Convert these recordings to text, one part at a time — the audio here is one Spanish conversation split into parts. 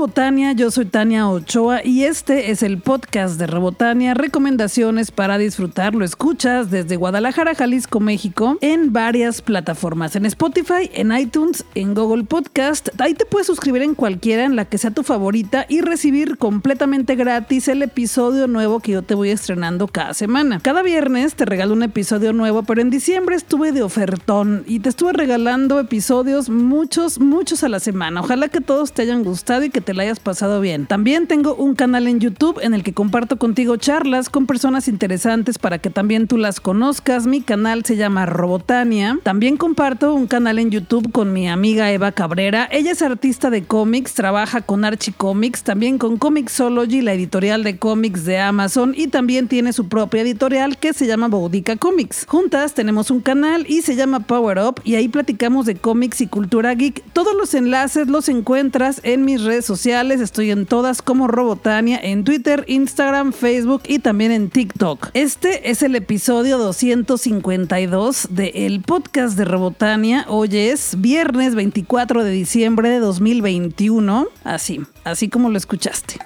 Robotania, yo soy Tania Ochoa y este es el podcast de Robotania, recomendaciones para disfrutar. Lo escuchas desde Guadalajara, Jalisco, México, en varias plataformas, en Spotify, en iTunes, en Google Podcast. Ahí te puedes suscribir en cualquiera, en la que sea tu favorita y recibir completamente gratis el episodio nuevo que yo te voy estrenando cada semana. Cada viernes te regalo un episodio nuevo, pero en diciembre estuve de ofertón y te estuve regalando episodios muchos, muchos a la semana. Ojalá que todos te hayan gustado y que te la hayas pasado bien. También tengo un canal en YouTube en el que comparto contigo charlas con personas interesantes para que también tú las conozcas. Mi canal se llama Robotania. También comparto un canal en YouTube con mi amiga Eva Cabrera. Ella es artista de cómics, trabaja con Archie Comics, también con Comixology, la editorial de cómics de Amazon, y también tiene su propia editorial que se llama Boudica Comics. Juntas tenemos un canal y se llama Power Up y ahí platicamos de cómics y cultura geek. Todos los enlaces los encuentras en mis redes sociales, estoy en todas como Robotania, en Twitter, Instagram, Facebook y también en TikTok. Este es el episodio 252 del el podcast de Robotania. Hoy es viernes 24 de diciembre de 2021. Así, así como lo escuchaste.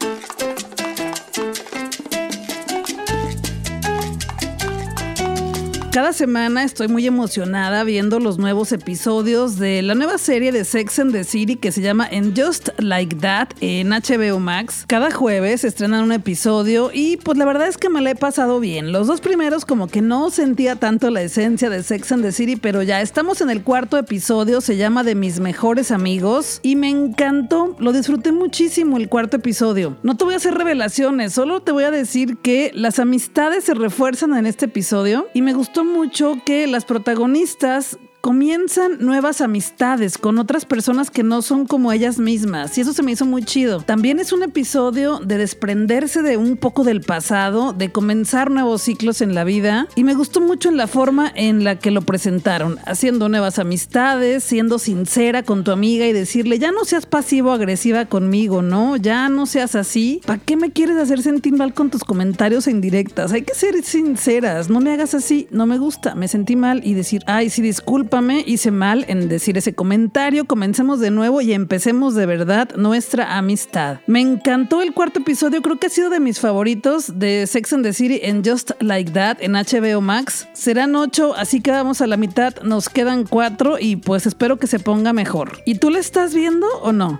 Cada semana estoy muy emocionada viendo los nuevos episodios de la nueva serie de Sex and the City que se llama And Just Like That en HBO Max. Cada jueves estrenan un episodio y pues la verdad es que me la he pasado bien. Los dos primeros como que no sentía tanto la esencia de Sex and the City, pero ya estamos en el cuarto episodio, se llama De mis mejores amigos y me encantó, lo disfruté muchísimo el cuarto episodio. No te voy a hacer revelaciones, solo te voy a decir que las amistades se refuerzan en este episodio y me gustó mucho que las protagonistas comienzan nuevas amistades con otras personas que no son como ellas mismas y eso se me hizo muy chido. También es un episodio de desprenderse de un poco del pasado, de comenzar nuevos ciclos en la vida y me gustó mucho en la forma en la que lo presentaron, haciendo nuevas amistades, siendo sincera con tu amiga y decirle, ya no seas pasivo agresiva conmigo, ¿no? Ya no seas así. ¿Para qué me quieres hacer sentir mal con tus comentarios e indirectas? Hay que ser sinceras, no me hagas así, no me gusta, me sentí mal y decir, ay, sí, disculpa hice mal en decir ese comentario, comencemos de nuevo y empecemos de verdad nuestra amistad. Me encantó el cuarto episodio, creo que ha sido de mis favoritos de Sex and the City en Just Like That en HBO Max. Serán ocho, así que vamos a la mitad, nos quedan cuatro y pues espero que se ponga mejor. ¿Y tú le estás viendo o no?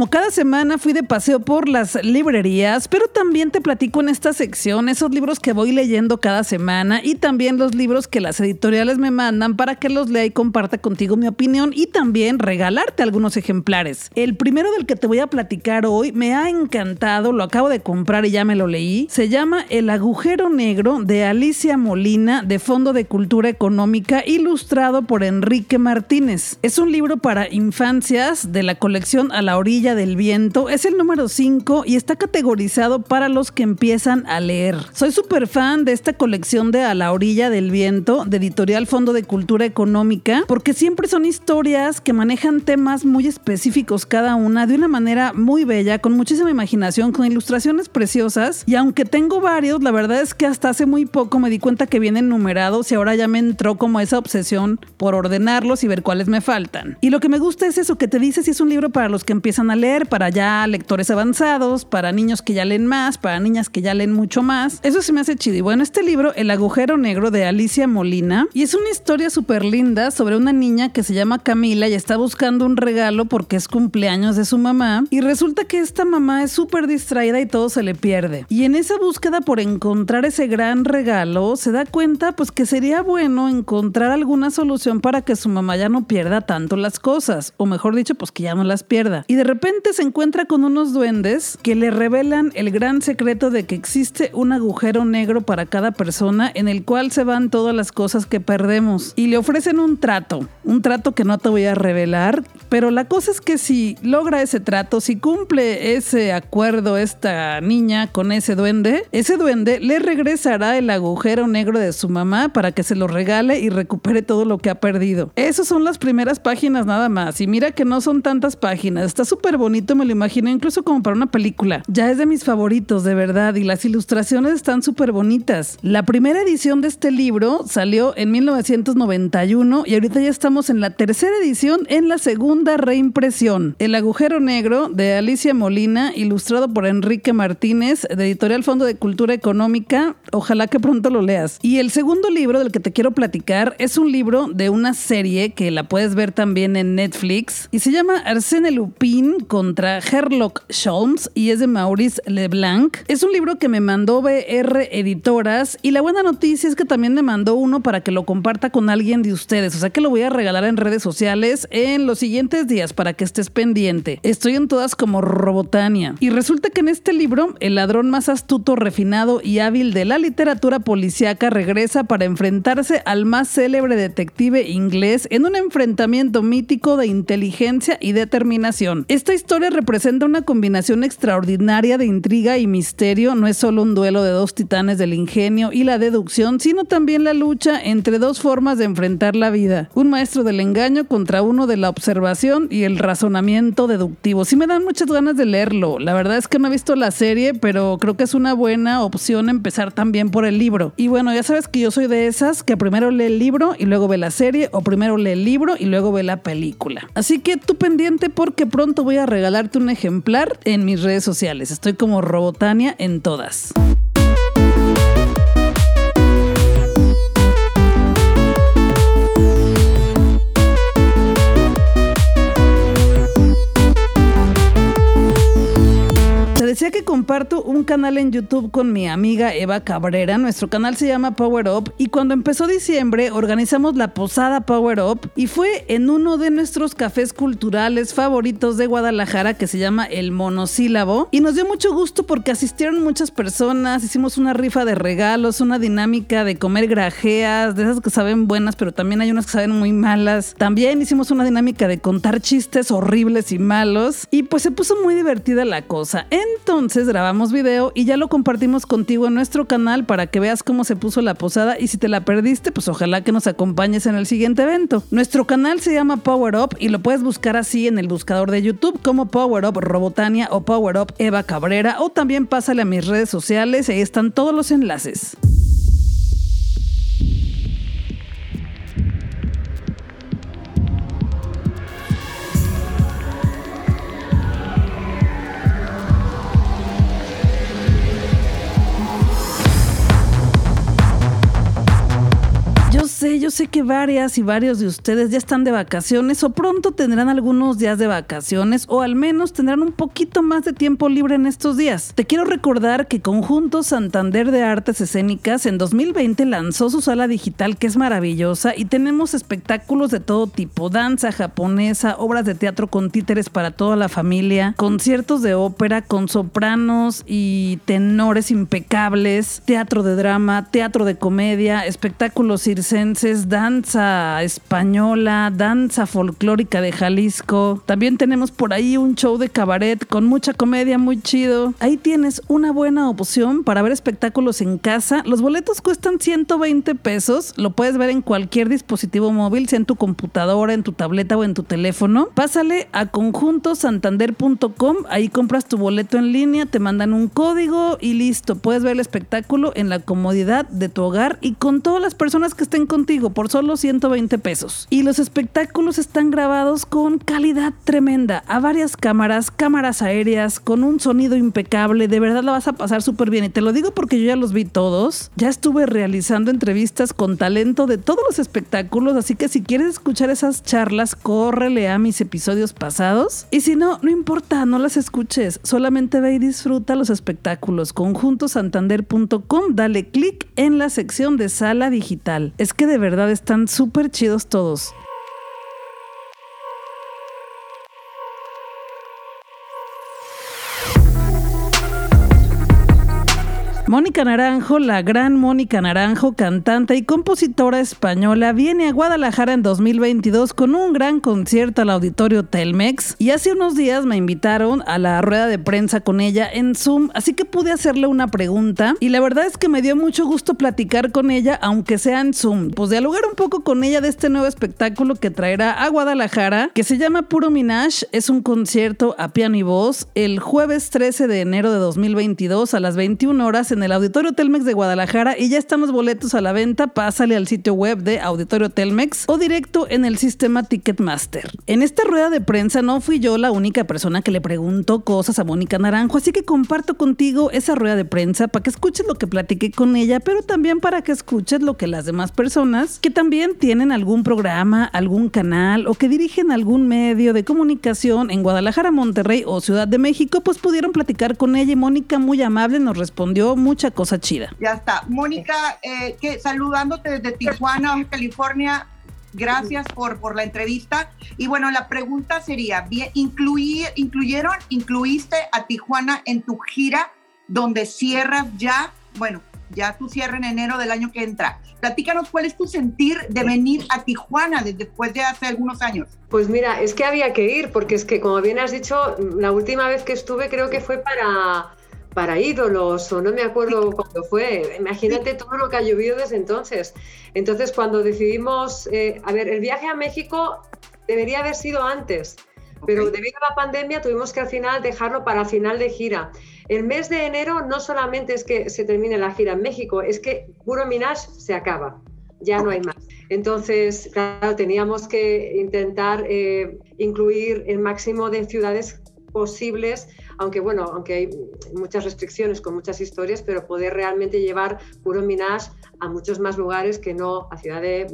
Como cada semana fui de paseo por las librerías, pero también te platico en esta sección esos libros que voy leyendo cada semana y también los libros que las editoriales me mandan para que los lea y comparta contigo mi opinión y también regalarte algunos ejemplares. El primero del que te voy a platicar hoy me ha encantado, lo acabo de comprar y ya me lo leí. Se llama El agujero negro de Alicia Molina de Fondo de Cultura Económica, ilustrado por Enrique Martínez. Es un libro para infancias de la colección A la orilla del Viento es el número 5 y está categorizado para los que empiezan a leer. Soy súper fan de esta colección de A la Orilla del Viento de Editorial Fondo de Cultura Económica porque siempre son historias que manejan temas muy específicos cada una de una manera muy bella, con muchísima imaginación, con ilustraciones preciosas y aunque tengo varios, la verdad es que hasta hace muy poco me di cuenta que vienen numerados y ahora ya me entró como esa obsesión por ordenarlos y ver cuáles me faltan. Y lo que me gusta es eso, que te dice si es un libro para los que empiezan a leer, para ya lectores avanzados, para niños que ya leen más, para niñas que ya leen mucho más. Eso se me hace chido. Y bueno, este libro, El agujero negro de Alicia Molina, y es una historia súper linda sobre una niña que se llama Camila y está buscando un regalo porque es cumpleaños de su mamá. Y resulta que esta mamá es súper distraída y todo se le pierde. Y en esa búsqueda por encontrar ese gran regalo, se da cuenta pues que sería bueno encontrar alguna solución para que su mamá ya no pierda tanto las cosas. O mejor dicho, pues que ya no las pierda. Y de repente se encuentra con unos duendes que le revelan el gran secreto de que existe un agujero negro para cada persona en el cual se van todas las cosas que perdemos y le ofrecen un trato, un trato que no te voy a revelar, pero la cosa es que si logra ese trato, si cumple ese acuerdo esta niña con ese duende, ese duende le regresará el agujero negro de su mamá para que se lo regale y recupere todo lo que ha perdido. Esas son las primeras páginas nada más y mira que no son tantas páginas, está súper bonito, me lo imagino incluso como para una película. Ya es de mis favoritos, de verdad, y las ilustraciones están súper bonitas. La primera edición de este libro salió en 1991 y ahorita ya estamos en la tercera edición en la segunda reimpresión. El agujero negro de Alicia Molina, ilustrado por Enrique Martínez, de Editorial Fondo de Cultura Económica. Ojalá que pronto lo leas. Y el segundo libro del que te quiero platicar es un libro de una serie que la puedes ver también en Netflix y se llama Arsène Lupin contra Sherlock Holmes y es de Maurice Leblanc. Es un libro que me mandó BR Editoras y la buena noticia es que también me mandó uno para que lo comparta con alguien de ustedes. O sea que lo voy a regalar en redes sociales en los siguientes días para que estés pendiente. Estoy en todas como Robotania. Y resulta que en este libro, el ladrón más astuto, refinado y hábil de la literatura policíaca regresa para enfrentarse al más célebre detective inglés en un enfrentamiento mítico de inteligencia y determinación. Esta historia representa una combinación extraordinaria de intriga y misterio. No es solo un duelo de dos titanes del ingenio y la deducción, sino también la lucha entre dos formas de enfrentar la vida. Un maestro del engaño contra uno de la observación y el razonamiento deductivo. Sí me dan muchas ganas de leerlo. La verdad es que no he visto la serie, pero creo que es una buena opción empezar también por el libro. Y bueno, ya sabes que yo soy de esas que primero lee el libro y luego ve la serie o primero lee el libro y luego ve la película. Así que tú pendiente porque pronto voy a regalarte un ejemplar en mis redes sociales. Estoy como Robotania en todas. Decía que comparto un canal en YouTube con mi amiga Eva Cabrera. Nuestro canal se llama Power Up y cuando empezó diciembre organizamos la posada Power Up y fue en uno de nuestros cafés culturales favoritos de Guadalajara que se llama El Monosílabo y nos dio mucho gusto porque asistieron muchas personas, hicimos una rifa de regalos, una dinámica de comer grajeas, de esas que saben buenas pero también hay unas que saben muy malas. También hicimos una dinámica de contar chistes horribles y malos y pues se puso muy divertida la cosa. Entonces grabamos video y ya lo compartimos contigo en nuestro canal para que veas cómo se puso la posada y si te la perdiste, pues ojalá que nos acompañes en el siguiente evento. Nuestro canal se llama Power Up y lo puedes buscar así en el buscador de YouTube como Power Up Robotania o Power Up Eva Cabrera o también pásale a mis redes sociales y ahí están todos los enlaces. Yo sé que varias y varios de ustedes ya están de vacaciones o pronto tendrán algunos días de vacaciones o al menos tendrán un poquito más de tiempo libre en estos días. Te quiero recordar que Conjunto Santander de Artes Escénicas en 2020 lanzó su sala digital que es maravillosa y tenemos espectáculos de todo tipo, danza japonesa, obras de teatro con títeres para toda la familia, conciertos de ópera con sopranos y tenores impecables, teatro de drama, teatro de comedia, espectáculos circenses danza española, danza folclórica de Jalisco. También tenemos por ahí un show de cabaret con mucha comedia muy chido. Ahí tienes una buena opción para ver espectáculos en casa. Los boletos cuestan 120 pesos. Lo puedes ver en cualquier dispositivo móvil, sea en tu computadora, en tu tableta o en tu teléfono. Pásale a conjuntosantander.com. Ahí compras tu boleto en línea, te mandan un código y listo. Puedes ver el espectáculo en la comodidad de tu hogar y con todas las personas que estén contigo por solo 120 pesos. Y los espectáculos están grabados con calidad tremenda, a varias cámaras, cámaras aéreas, con un sonido impecable. De verdad la vas a pasar súper bien. Y te lo digo porque yo ya los vi todos. Ya estuve realizando entrevistas con talento de todos los espectáculos, así que si quieres escuchar esas charlas, córrele a mis episodios pasados. Y si no, no importa, no las escuches. Solamente ve y disfruta los espectáculos. Conjuntosantander.com, dale clic en la sección de sala digital. Es que de verdad están súper chidos todos. Mónica Naranjo, la gran Mónica Naranjo, cantante y compositora española, viene a Guadalajara en 2022 con un gran concierto al auditorio Telmex y hace unos días me invitaron a la rueda de prensa con ella en Zoom, así que pude hacerle una pregunta y la verdad es que me dio mucho gusto platicar con ella, aunque sea en Zoom, pues dialogar un poco con ella de este nuevo espectáculo que traerá a Guadalajara, que se llama Puro Minage, es un concierto a piano y voz el jueves 13 de enero de 2022 a las 21 horas en en el Auditorio Telmex de Guadalajara y ya están los boletos a la venta. Pásale al sitio web de Auditorio Telmex o directo en el sistema Ticketmaster. En esta rueda de prensa no fui yo la única persona que le preguntó cosas a Mónica Naranjo, así que comparto contigo esa rueda de prensa para que escuches lo que platiqué con ella, pero también para que escuches lo que las demás personas que también tienen algún programa, algún canal o que dirigen algún medio de comunicación en Guadalajara, Monterrey o Ciudad de México, pues pudieron platicar con ella Mónica muy amable nos respondió muy mucha cosa chida. Ya está. Mónica, eh, que, saludándote desde Tijuana, California. Gracias por, por la entrevista. Y bueno, la pregunta sería, ¿incluí, ¿incluyeron, incluiste a Tijuana en tu gira donde cierras ya, bueno, ya tu cierre en enero del año que entra? Platícanos cuál es tu sentir de venir a Tijuana después de hace algunos años. Pues mira, es que había que ir, porque es que como bien has dicho, la última vez que estuve creo que fue para para ídolos o no me acuerdo cuándo fue. Imagínate todo lo que ha llovido desde entonces. Entonces, cuando decidimos, eh, a ver, el viaje a México debería haber sido antes, pero debido a la pandemia tuvimos que al final dejarlo para final de gira. El mes de enero no solamente es que se termine la gira en México, es que Puro Minage se acaba, ya no hay más. Entonces, claro, teníamos que intentar eh, incluir el máximo de ciudades posibles aunque bueno, aunque hay muchas restricciones con muchas historias, pero poder realmente llevar puro Minage a muchos más lugares que no a Ciudad de,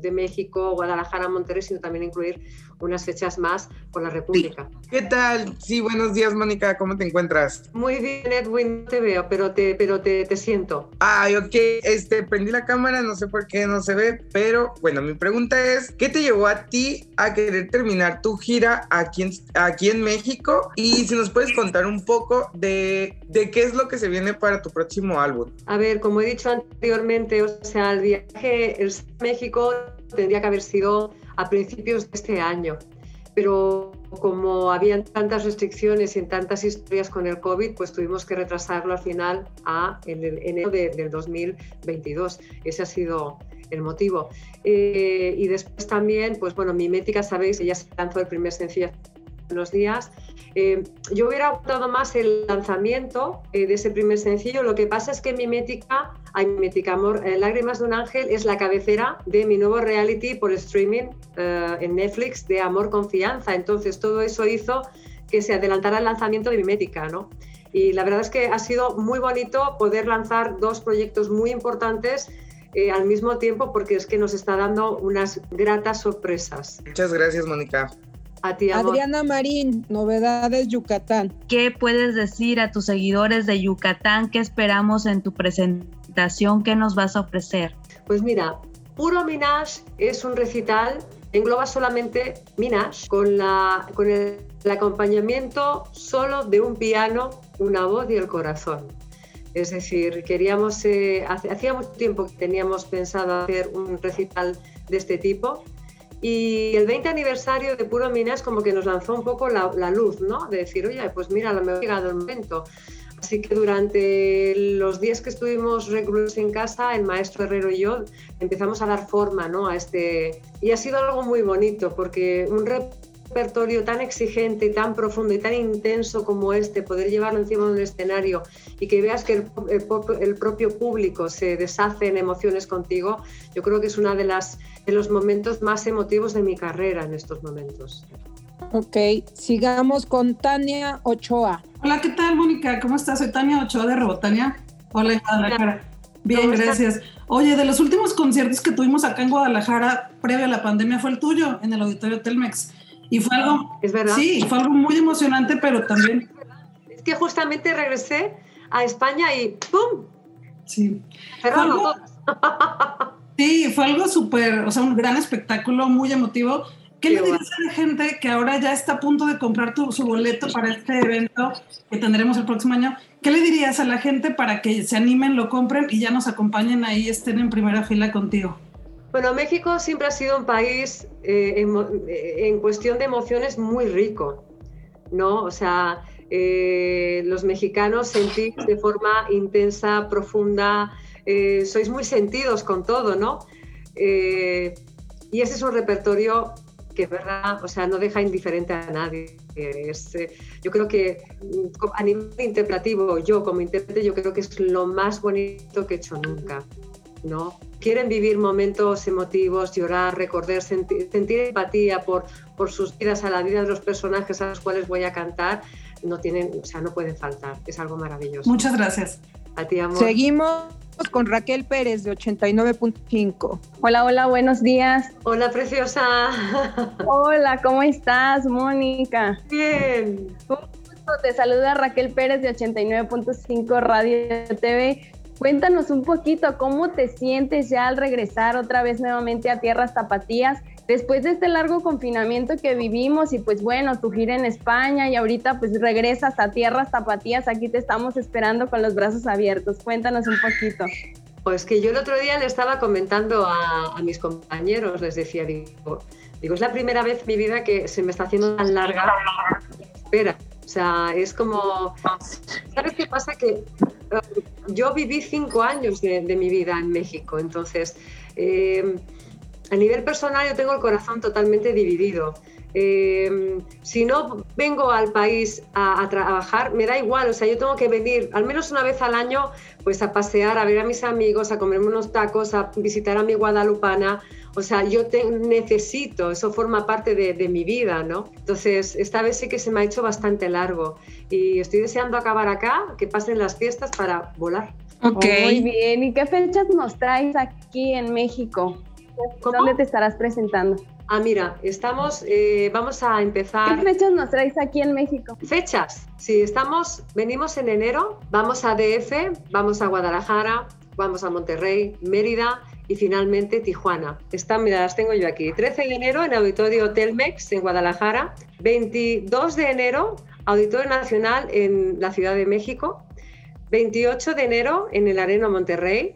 de México, Guadalajara, Monterrey, sino también incluir unas fechas más por la República. ¿Qué tal? Sí, buenos días, Mónica, ¿cómo te encuentras? Muy bien, Edwin, te veo, pero te, pero te, te siento. Ay, ok, este, prendí la cámara, no sé por qué no se ve, pero bueno, mi pregunta es, ¿qué te llevó a ti a querer terminar tu gira aquí en, aquí en México? Y si nos puedes contar un poco de, de qué es lo que se viene para tu próximo álbum. A ver, como he dicho anteriormente, o sea, el viaje el México tendría que haber sido a principios de este año. Pero como habían tantas restricciones y tantas historias con el COVID, pues tuvimos que retrasarlo al final a en enero del 2022. Ese ha sido el motivo. Eh, y después también, pues bueno, Mimética, sabéis, ella se lanzó el primer sencillo unos días. Eh, yo hubiera optado más el lanzamiento eh, de ese primer sencillo. Lo que pasa es que Mimética, ay, Mimética Amor, eh, Lágrimas de un Ángel es la cabecera de mi nuevo reality por streaming en Netflix de Amor Confianza. Entonces todo eso hizo que se adelantara el lanzamiento de Mimética, ¿no? Y la verdad es que ha sido muy bonito poder lanzar dos proyectos muy importantes al mismo tiempo porque es que nos está dando unas gratas sorpresas. Muchas gracias, Mónica. Adriana Marín, novedades Yucatán. ¿Qué puedes decir a tus seguidores de Yucatán? ¿Qué esperamos en tu presentación? ¿Qué nos vas a ofrecer? Pues mira, Puro Minage es un recital, engloba solamente con, la, con el, acompañamiento solo de un piano, una voz y el corazón. Es decir, queríamos, eh, hacía mucho tiempo que teníamos pensado hacer un recital de este tipo y el 20 aniversario de Puro Minas como que nos lanzó un poco la, luz, ¿no? De decir, oye, pues mira, me ha llegado el momento. Así que durante los días que estuvimos reclusos en casa, el maestro Herrero y yo empezamos a dar forma ¿no? a este... Y ha sido algo muy bonito porque un repertorio tan exigente, tan profundo y tan intenso como este, poder llevarlo encima de un escenario y que veas que el, el, propio público se deshace en emociones contigo, yo creo que es uno de, las, de los momentos más emotivos de mi carrera en estos momentos. Ok, sigamos con Tania Ochoa. Hola, ¿qué tal, Mónica? ¿Cómo estás? Soy Tania Ochoa de Robotania. Hola, Guadalajara. Bien, gracias. Oye, de los últimos conciertos que tuvimos acá en Guadalajara, previo a la pandemia, fue el tuyo, en el Auditorio Telmex. Y fue algo, ¿Es verdad? sí, fue algo muy emocionante, pero también... Es que justamente regresé a España y ¡pum! Sí. sí, fue algo súper, o sea, un gran espectáculo, muy emotivo, ¿Qué le dirías a la gente que ahora ya está a punto de comprar tu, su boleto para este evento que tendremos el próximo año? ¿Qué le dirías a la gente para que se animen, lo compren y ya nos acompañen ahí, estén en primera fila contigo? Bueno, México siempre ha sido un país eh, en, eh, en, cuestión de emociones muy rico, ¿no? O sea, eh, los mexicanos sentís de forma intensa, profunda, eh, sois muy sentidos con todo, ¿no? Y ese es un repertorio que, ¿verdad? O sea, no deja indiferente a nadie. Yo creo que mm, a nivel interpretativo, yo como intérprete, yo creo que es lo más bonito que he hecho nunca. ¿No? Quieren vivir momentos emotivos, llorar, recordar, sentir, sentir empatía por, por sus vidas, a la vida de los personajes a los cuales voy a cantar no tienen, o sea, no pueden faltar. Es algo maravilloso. Muchas gracias. A ti, amor. Seguimos con Raquel Pérez de 89.5. Hola, hola, buenos días. Hola, preciosa. Hola, ¿cómo estás, Mónica? Bien. Te saluda Raquel Pérez de 89.5 Radio TV. Cuéntanos un poquito cómo te sientes ya al regresar otra vez nuevamente a Tierras Tapatías después de este largo confinamiento que vivimos y pues bueno, tu gira en España y ahorita pues regresas a tierras tapatías, aquí te estamos esperando con los brazos abiertos. Cuéntanos un poquito. Pues que yo el otro día le estaba comentando a, mis compañeros, les decía, digo, digo, es la primera vez en mi vida que se me está haciendo tan larga espera. Sea, es como, ¿sabes qué pasa? Que eh, yo viví cinco años de, mi vida en México, entonces... Eh, a nivel personal yo tengo el corazón totalmente dividido. Eh, si no vengo al país a, trabajar, me da igual, o sea, yo tengo que venir al menos una vez al año pues a pasear, a ver a mis amigos, a comerme unos tacos, a visitar a mi guadalupana, o sea, yo te, necesito, eso forma parte de, mi vida, ¿no? Entonces, esta vez sí que se me ha hecho bastante largo y estoy deseando acabar acá, que pasen las fiestas para volar. Ok. muy bien, ¿y qué fechas nos traes aquí en México? ¿Dónde te estarás presentando? Ah, mira, estamos, eh, vamos a empezar. ¿Qué fechas nos traes aquí en México? Fechas, sí, estamos, venimos en enero, vamos a DF, vamos a Guadalajara, vamos a Monterrey, Mérida y finalmente Tijuana. Están, mira, las tengo yo aquí. 13 de enero en Auditorio Telmex en Guadalajara, 22 de enero Auditorio Nacional en la Ciudad de México, 28 de enero en el Arena Monterrey,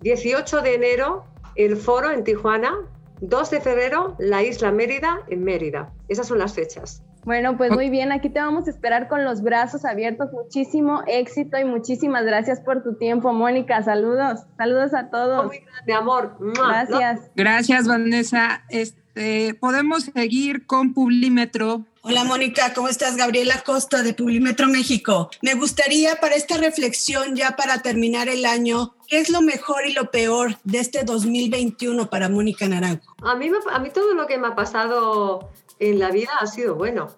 18 de enero el foro en Tijuana, 2 de febrero, la isla Mérida en Mérida. Esas son las fechas. Bueno, pues muy bien, aquí te vamos a esperar con los brazos abiertos. Muchísimo éxito y muchísimas gracias por tu tiempo, Mónica. Saludos, saludos a todos. Muy grande, amor. Gracias. Gracias, Vanessa. Este, podemos seguir con Publímetro. Hola Mónica, ¿cómo estás? Gabriela Costa de Publimetro México. Me gustaría para esta reflexión, ya para terminar el año, ¿qué es lo mejor y lo peor de este 2021 para Mónica Naranjo? A mí, a mí todo lo que me ha pasado en la vida ha sido bueno.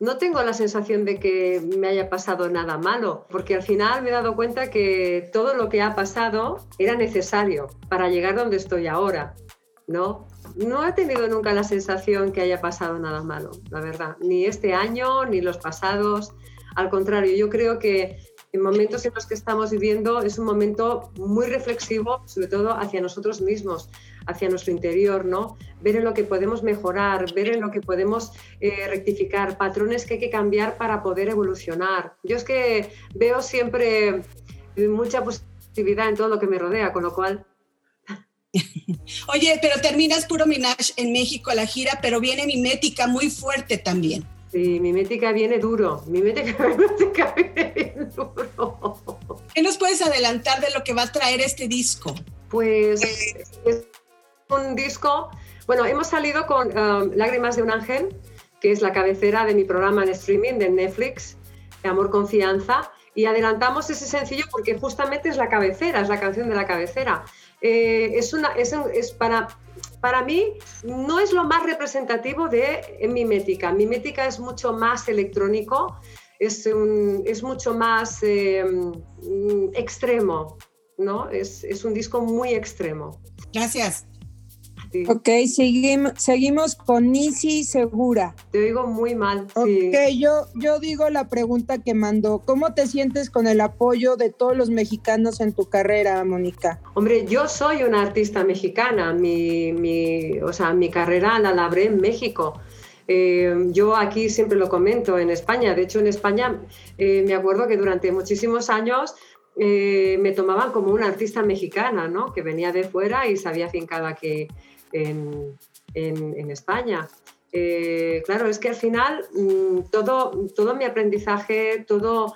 No tengo la sensación de que me haya pasado nada malo, porque al final me he dado cuenta que todo lo que ha pasado era necesario para llegar donde estoy ahora, ¿no? No he tenido nunca la sensación que haya pasado nada malo, la verdad. Ni este año, ni los pasados. Al contrario, yo creo que en momentos en los que estamos viviendo es un momento muy reflexivo, sobre todo hacia nosotros mismos, hacia nuestro interior, ¿no? Ver en lo que podemos mejorar, ver en lo que podemos eh, rectificar, patrones que hay que cambiar para poder evolucionar. Yo es que veo siempre mucha positividad en todo lo que me rodea, con lo cual Oye, pero terminas puro Minaj en México a la gira, pero viene mimética muy fuerte también. Sí, mimética viene duro. Mimética, viene duro. ¿Qué nos puedes adelantar de lo que va a traer este disco? Pues es un disco. Bueno, hemos salido con um, Lágrimas de un Ángel, que es la cabecera de mi programa en streaming de Netflix, Amor Confianza, y adelantamos ese sencillo porque justamente es la cabecera, es la canción de la cabecera. Eh, es, una, es, es, para, para mí no es lo más representativo de mimética. Mimética es mucho más electrónico, es, es mucho más eh, extremo, ¿no? Es, es un disco muy extremo. Gracias. Ok, seguimos, seguimos con Nisi Segura. Te oigo muy mal. Ok, yo, yo digo la pregunta que mandó. ¿Cómo te sientes con el apoyo de todos los mexicanos en tu carrera, Mónica? Hombre, yo soy una artista mexicana. Mi, mi, o sea, mi carrera la labré en México. Eh, yo aquí siempre lo comento en España. De hecho, en España eh, me acuerdo que durante muchísimos años eh, me tomaban como una artista mexicana, ¿no? Que venía de fuera y se había afincado aquí en, en, España. claro, es que al final mm, todo, todo mi aprendizaje, todo,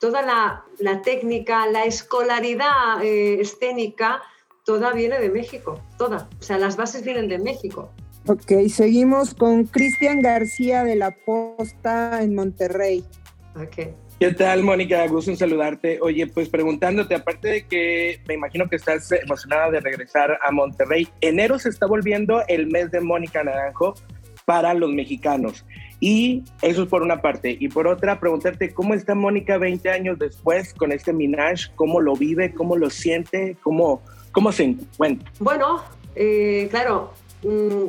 toda la, la técnica, la escolaridad escénica, toda viene de México, toda. O sea, las bases vienen de México. Ok, seguimos con Cristian García de la Posta en Monterrey. Ok. ¿Qué tal, Mónica? Gusto en saludarte. Oye, pues preguntándote, aparte de que me imagino que estás emocionada de regresar a Monterrey, enero se está volviendo el mes de Mónica Naranjo para los mexicanos. Y eso es por una parte. Y por otra, preguntarte cómo está Mónica 20 años después con este Minaj, cómo lo vive, cómo lo siente, cómo, cómo se encuentra. Bueno, eh, claro, mm,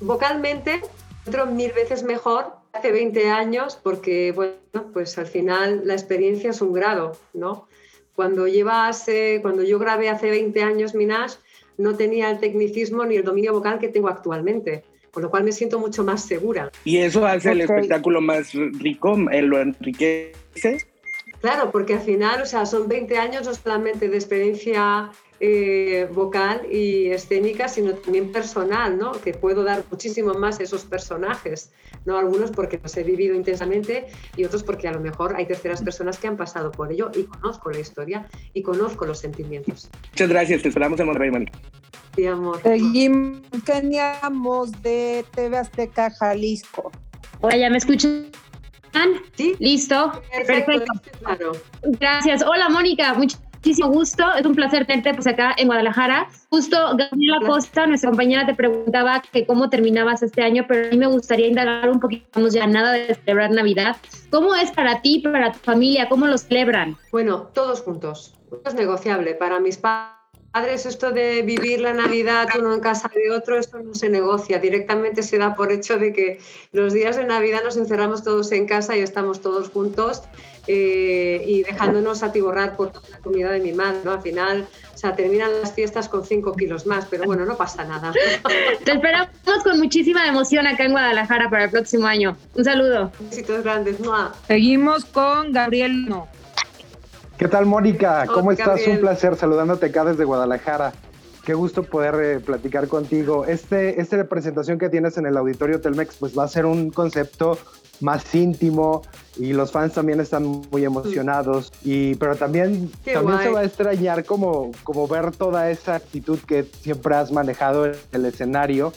vocalmente, otro mil veces mejor hace 20 años porque, bueno, pues al final la experiencia es un grado, ¿no? Cuando llevas, cuando yo grabé hace 20 años Minaj, no tenía el tecnicismo ni el dominio vocal que tengo actualmente, con lo cual me siento mucho más segura. ¿Y eso hace el espectáculo más rico? ¿Lo enriquece? Claro, porque al final, o sea, son 20 años no solamente de experiencia eh, vocal y escénica, sino también personal, ¿no? que puedo dar muchísimo más a esos personajes, ¿no? algunos porque los he vivido intensamente y otros porque a lo mejor hay terceras personas que han pasado por ello y conozco la historia y conozco los sentimientos. Muchas gracias, te esperamos en Monterrey, Sí, amor. Seguimos, de TV Azteca Jalisco. Hola, ¿ya me escuchan? ¿Sí? ¿Listo? Perfecto. Claro. Gracias. Hola, Mónica. Muchas muchísimo gusto. Es un placer tenerte pues acá en Guadalajara. Justo Gabriela Costa, nuestra compañera, te preguntaba que cómo terminabas este año, pero a mí me gustaría indagar un poquito, vamos ya nada de celebrar Navidad. ¿Cómo es para ti, para tu familia? ¿Cómo lo celebran? Bueno, todos juntos. Es negociable. Para mis padres esto de vivir la Navidad uno en casa de otro, esto no se negocia. Directamente se da por hecho de que los días de Navidad nos encerramos todos en casa y estamos todos juntos eh, y dejándonos atiborrar por toda la comida de mi madre. ¿no? Al final, o sea, terminan las fiestas con 5 kilos más, pero bueno, no pasa nada. Te esperamos con muchísima emoción acá en Guadalajara para el próximo año. Un saludo. Besitos grandes. Seguimos con Gabriel No. ¿Qué tal, Mónica? ¿Cómo estás? Un placer saludándote acá desde Guadalajara. Qué gusto poder eh, platicar contigo. Este, esta representación que tienes en el auditorio Telmex, pues va a ser un concepto más íntimo y los fans también están muy emocionados y pero también también se va a extrañar como como ver toda esa actitud que siempre has manejado en el escenario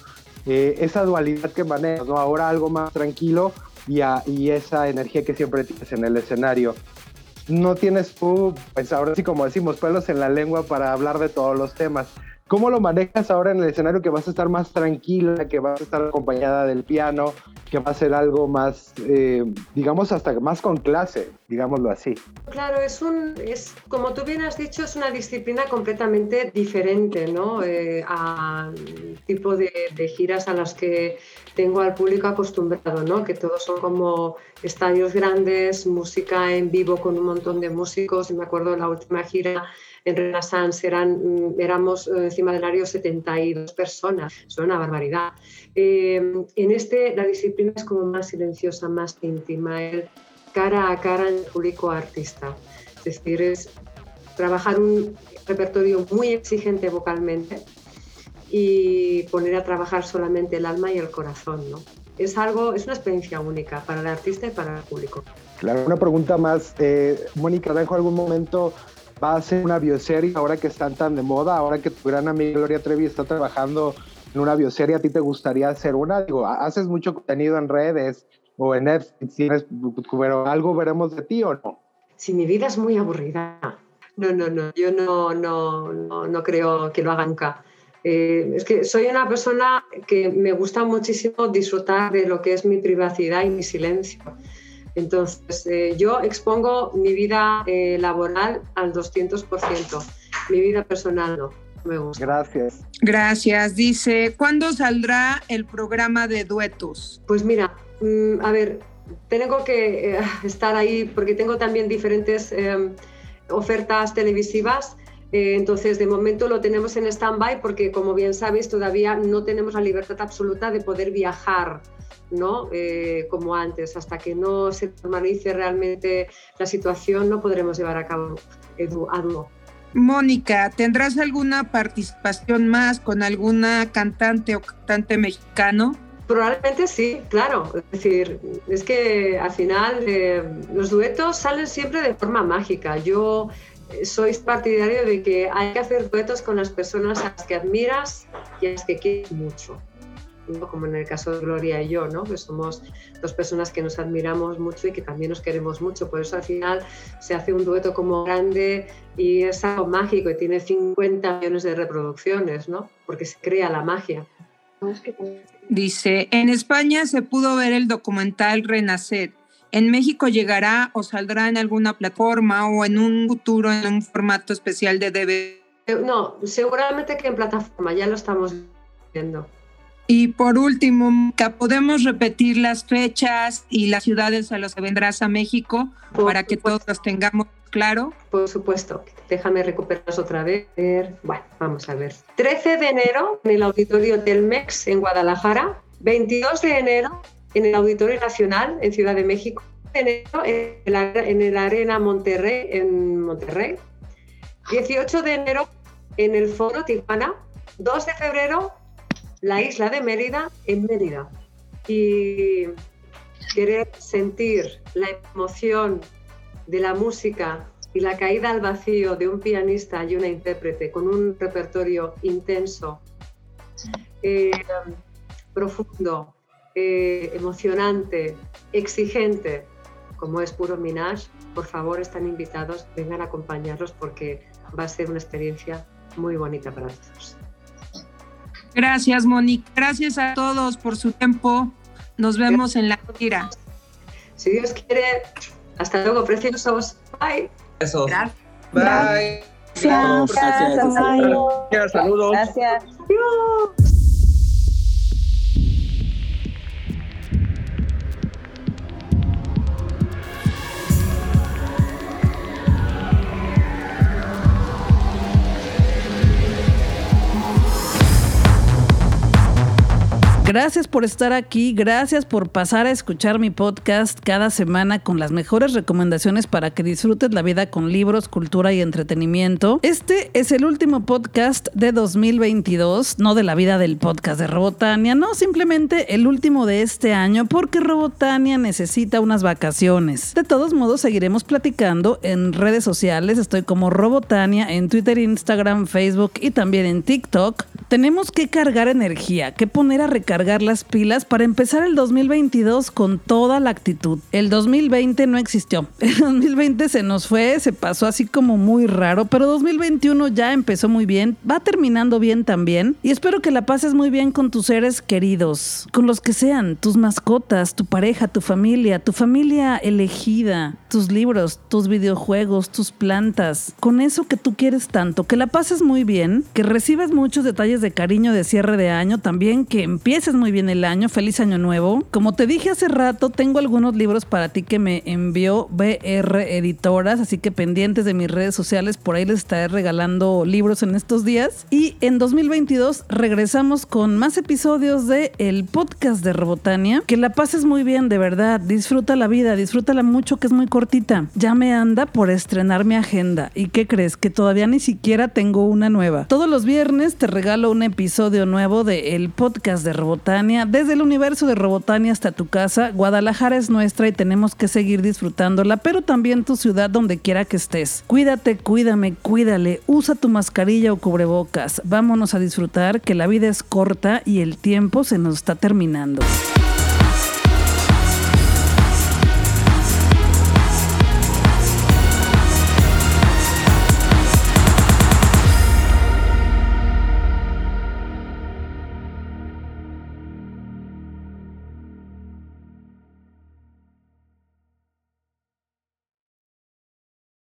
eh, esa dualidad que manejas ¿no? ahora algo más tranquilo y, y esa energía que siempre tienes en el escenario no tienes tú pues ahora sí como decimos pelos en la lengua para hablar de todos los temas ¿Cómo lo manejas ahora en el escenario que vas a estar más tranquila, que vas a estar acompañada del piano, que va a ser algo más, eh, digamos, hasta más con clase, digámoslo así? Claro, es un, es, como tú bien has dicho, es una disciplina completamente diferente, ¿no? Eh, al tipo de, de, giras a las que tengo al público acostumbrado, ¿no? Que todos son como estadios grandes, música en vivo con un montón de músicos. Me acuerdo de la última gira en Renaissance eran, mm, éramos eh, encima del área 72 personas, es una barbaridad. Eh, en este la disciplina es como más silenciosa, más íntima, cara a cara en el público artista. Es decir, es trabajar un repertorio muy exigente vocalmente y poner a trabajar solamente el alma y el corazón. ¿no? Es algo, es una experiencia única para el artista y para el público. Claro, una pregunta más. Eh, Mónica, ¿dejo algún momento va a ser una bioserie ahora que están tan de moda, ahora que tu gran amiga Gloria Trevi está trabajando en una bioserie, ¿a ti te gustaría hacer una? Digo, haces mucho contenido en redes o en Netflix, pero algo veremos de ti o no. Si mi vida es muy aburrida. No, no, no, yo no, no, no, no creo que lo haga nunca. Eh, es que soy una persona que me gusta muchísimo disfrutar de lo que es mi privacidad y mi silencio. Entonces, eh, yo expongo mi vida eh, laboral al 200%, mi vida personal no. me gusta. Gracias. Gracias. Dice, ¿cuándo saldrá el programa de duetos? Pues mira, mm, a ver, tengo que eh, estar ahí porque tengo también diferentes em, ofertas televisivas. Eh, entonces, de momento lo tenemos en stand-by porque, como bien sabéis, todavía no tenemos la libertad absoluta de poder viajar, ¿no? Eh, como antes. Hasta que no se normalice realmente la situación, no podremos llevar a cabo Edu, a dúo. Mónica, ¿tendrás alguna participación más con alguna cantante o cantante mexicano? Probablemente sí, claro. Es decir, es que al final eh, los duetos salen siempre de forma mágica. Yo eh, soy partidario de que hay que hacer duetos con las personas a las que admiras y a las que quieres mucho. Como en el caso de Gloria y yo, ¿no? que somos dos personas que nos admiramos mucho y que también nos queremos mucho. Por eso al final se hace un dueto como grande y es algo mágico y tiene 50 millones de reproducciones, ¿no? porque se crea la magia. Dice, en España se pudo ver el documental Renacer. ¿En México llegará o saldrá en alguna plataforma o en un futuro en un formato especial de DVD? No, seguramente que en plataforma, ya lo estamos viendo. Y por último, ¿podemos repetir las fechas y las ciudades a las que vendrás a México para que todos las tengamos claro? Por supuesto. Déjame recuperarlas otra vez. Bueno, vamos a ver. 13 de enero en el Auditorio Telmex en Guadalajara. 22 de enero en el Auditorio Nacional en Ciudad de México. De enero en el Arena Monterrey en Monterrey. 18 de enero en el Foro Tijuana. 2 de febrero la isla de Mérida en Mérida. Y querer sentir la emoción de la música y la caída al vacío de un pianista y una intérprete con un repertorio intenso, eh, profundo, eh, emocionante, exigente, como es Puro Minaj, por favor están invitados, vengan a acompañarlos porque va a ser una experiencia muy bonita para todos. Gracias, Mónica. Gracias a todos por su tiempo. Nos vemos en la gira. Si Dios quiere, hasta luego, preciosos. Bye. Eso. Gracias. Bye. Gracias. Gracias. Saludos. Gracias. Gracias por estar aquí, gracias por pasar a escuchar mi podcast cada semana con las mejores recomendaciones para que disfrutes la vida con libros, cultura y entretenimiento. Este es el último podcast de 2022, no de la vida del podcast de Robotania, no, simplemente el último de este año porque Robotania necesita unas vacaciones. De todos modos, seguiremos platicando en redes sociales, estoy como Robotania en Twitter, Instagram, Facebook y también en TikTok. Tenemos que cargar energía, que poner a recargar las pilas para empezar el 2022 con toda la actitud. El 2020 no existió. El 2020 se nos fue, se pasó así como muy raro, pero 2021 ya empezó muy bien, va terminando bien también y espero que la pases muy bien con tus seres queridos, con los que sean, tus mascotas, tu pareja, tu familia, tu familia elegida, tus libros, tus videojuegos, tus plantas, con eso que tú quieres tanto, que la pases muy bien, que recibas muchos detalles de cariño de cierre de año, también que empieces muy bien el año, feliz año nuevo. Como te dije hace rato, tengo algunos libros para ti que me envió BR Editoras, así que pendientes de mis redes sociales, por ahí les estaré regalando libros en estos días. Y en 2022 regresamos con más episodios de el podcast de Robotania. Que la pases muy bien, de verdad. Disfruta la vida, disfrútala mucho, que es muy cortita. Ya me anda por estrenar mi agenda. ¿Y qué crees? Que todavía ni siquiera tengo una nueva. Todos los viernes te regalo un episodio nuevo de el podcast de Robotania desde el universo de Robotania hasta tu casa, Guadalajara es nuestra y tenemos que seguir disfrutándola, pero también tu ciudad donde quiera que estés. Cuídate, cuídame, cuídale, usa tu mascarilla o cubrebocas. Vámonos a disfrutar que la vida es corta y el tiempo se nos está terminando.